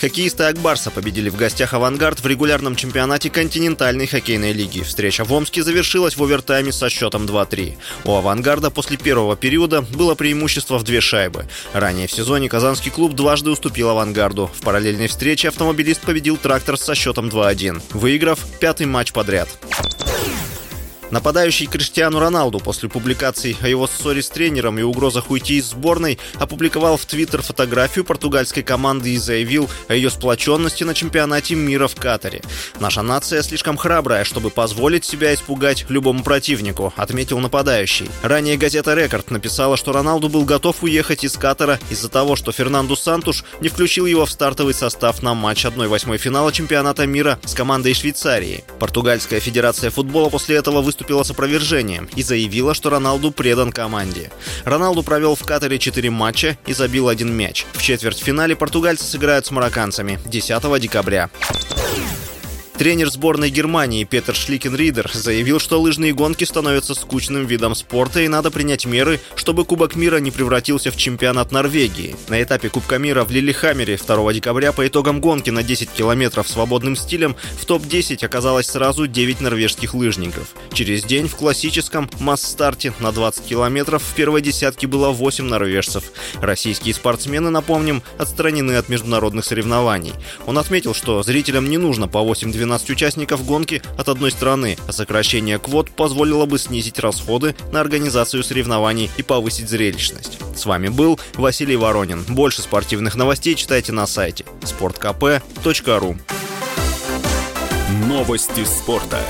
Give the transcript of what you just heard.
Хоккеисты Акбарса победили в гостях «Авангард» в регулярном чемпионате континентальной хоккейной лиги. Встреча в Омске завершилась в овертайме со счетом 2-3. У «Авангарда» после первого периода было преимущество в две шайбы. Ранее в сезоне казанский клуб дважды уступил «Авангарду». В параллельной встрече автомобилист победил «Трактор» со счетом 2-1, выиграв пятый матч подряд. Нападающий Криштиану Роналду после публикаций о его ссоре с тренером и угрозах уйти из сборной опубликовал в Твиттер фотографию португальской команды и заявил о ее сплоченности на чемпионате мира в Катаре. «Наша нация слишком храбрая, чтобы позволить себя испугать любому противнику», отметил нападающий. Ранее газета «Рекорд» написала, что Роналду был готов уехать из Катара из-за того, что Фернанду Сантуш не включил его в стартовый состав на матч 1-8 финала чемпионата мира с командой Швейцарии. Португальская федерация футбола после этого выступила выступила с опровержением и заявила, что Роналду предан команде. Роналду провел в Катаре 4 матча и забил один мяч. В четвертьфинале португальцы сыграют с марокканцами 10 декабря. Тренер сборной Германии Петер Шликен-Ридер заявил, что лыжные гонки становятся скучным видом спорта и надо принять меры, чтобы Кубок мира не превратился в чемпионат Норвегии. На этапе Кубка мира в Лилихаммере 2 декабря по итогам гонки на 10 километров свободным стилем в топ-10 оказалось сразу 9 норвежских лыжников. Через день в классическом масс-старте на 20 километров в первой десятке было 8 норвежцев. Российские спортсмены, напомним, отстранены от международных соревнований. Он отметил, что зрителям не нужно по 8-12 12 участников гонки от одной страны, а сокращение квот позволило бы снизить расходы на организацию соревнований и повысить зрелищность. С вами был Василий Воронин. Больше спортивных новостей читайте на сайте sportkp.ru Новости спорта.